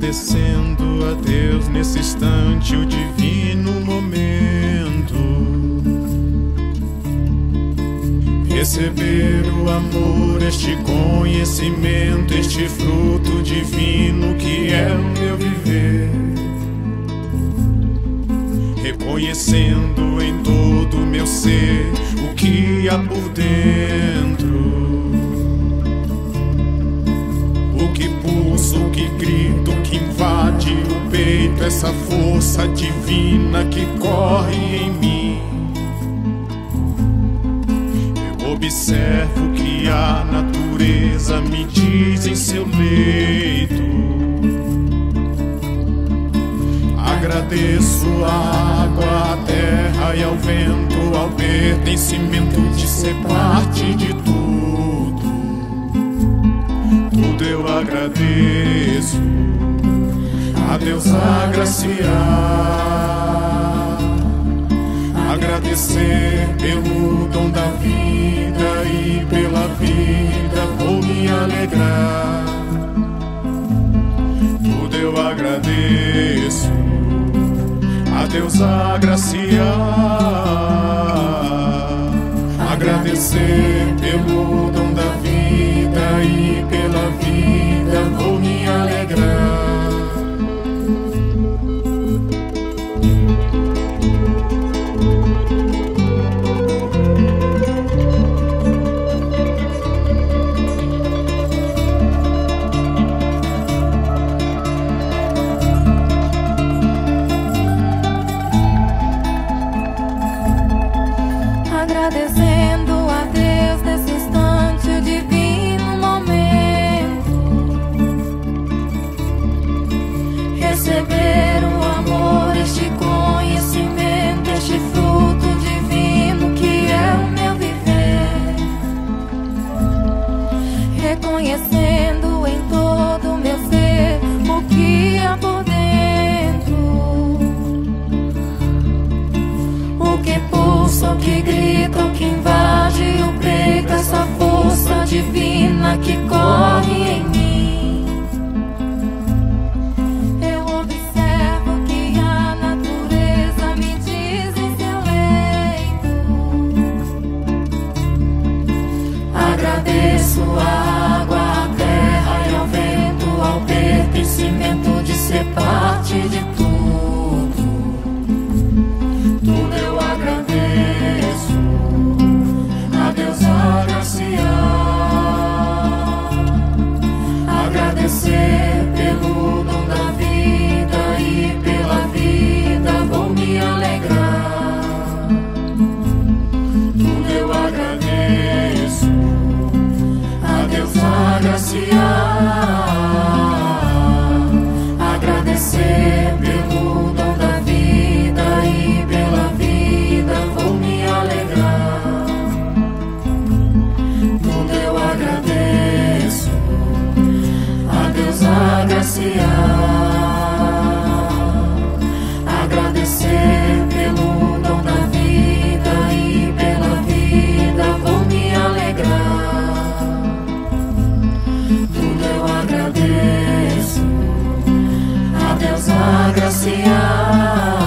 agradecendo a Deus nesse instante, o divino momento. Receber o amor, este conhecimento, este fruto divino que é o meu viver. Reconhecendo em todo o meu ser o que há por dentro. Que grita, o que invade o peito, essa força divina que corre em mim. Eu observo que a natureza me diz em seu leito. Agradeço a água, a terra e ao vento, ao pertencimento de ser parte de tudo tudo eu agradeço a Deus agraciar, agradecer pelo dom da vida e pela vida vou me alegrar. Tudo eu agradeço. A Deus agraciar, agradecer pelo que grita, que invade o peito, essa força divina que corre em mim. Eu observo que a natureza me diz em seu leito. Agradeço a água, a terra e ao vento, ao pertencimento de ser parte de Até.